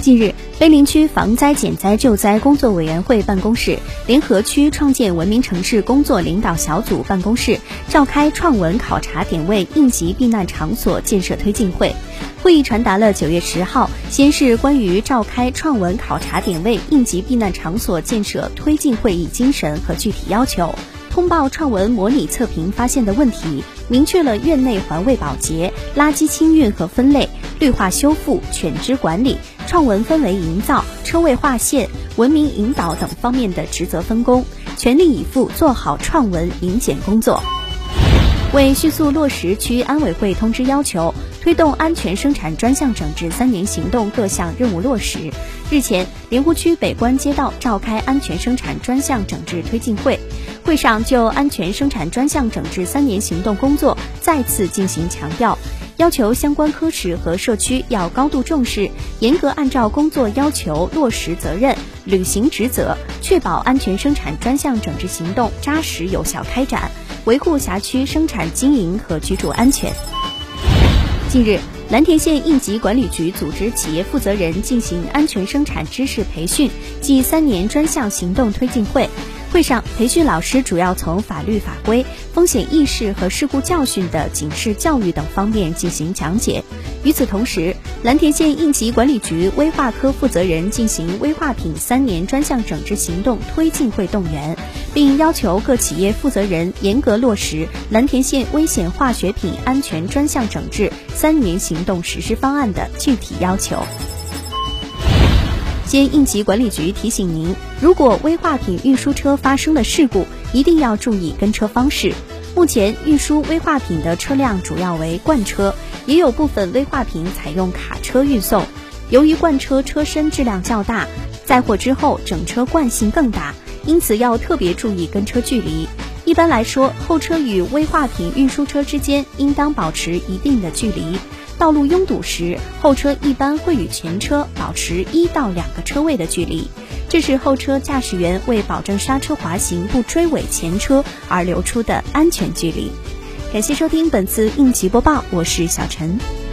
近日，碑林区防灾减灾救灾工作委员会办公室联合区创建文明城市工作领导小组办公室召开创文考察点位应急避难场所建设推进会。会议传达了九月十号西安市关于召开创文考察点位应急避难场所建设推进会议精神和具体要求，通报创文模拟测评发现的问题，明确了院内环卫保洁、垃圾清运和分类、绿化修复、犬只管理、创文氛围营造、车位划线、文明引导等方面的职责分工，全力以赴做好创文迎检工作。为迅速落实区安委会通知要求，推动安全生产专项整治三年行动各项任务落实，日前，莲湖区北关街道召开安全生产专项整治推进会。会上就安全生产专项整治三年行动工作再次进行强调，要求相关科室和社区要高度重视，严格按照工作要求落实责任、履行职责，确保安全生产专项整治行动扎实有效开展。维护辖区生产经营和居住安全。近日，蓝田县应急管理局组织企业负责人进行安全生产知识培训暨三年专项行动推进会。会上，培训老师主要从法律法规、风险意识和事故教训的警示教育等方面进行讲解。与此同时，蓝田县应急管理局危化科负责人进行危化品三年专项整治行动推进会动员，并要求各企业负责人严格落实蓝田县危险化学品安全专项整治三年行动实施方案的具体要求。先应急管理局提醒您，如果危化品运输车发生了事故，一定要注意跟车方式。目前运输危化品的车辆主要为罐车，也有部分危化品采用卡车运送。由于罐车车身质量较大，载货之后整车惯性更大，因此要特别注意跟车距离。一般来说，后车与危化品运输车之间应当保持一定的距离。道路拥堵时，后车一般会与前车保持一到两个车位的距离，这是后车驾驶员为保证刹车滑行不追尾前车而留出的安全距离。感谢收听本次应急播报，我是小陈。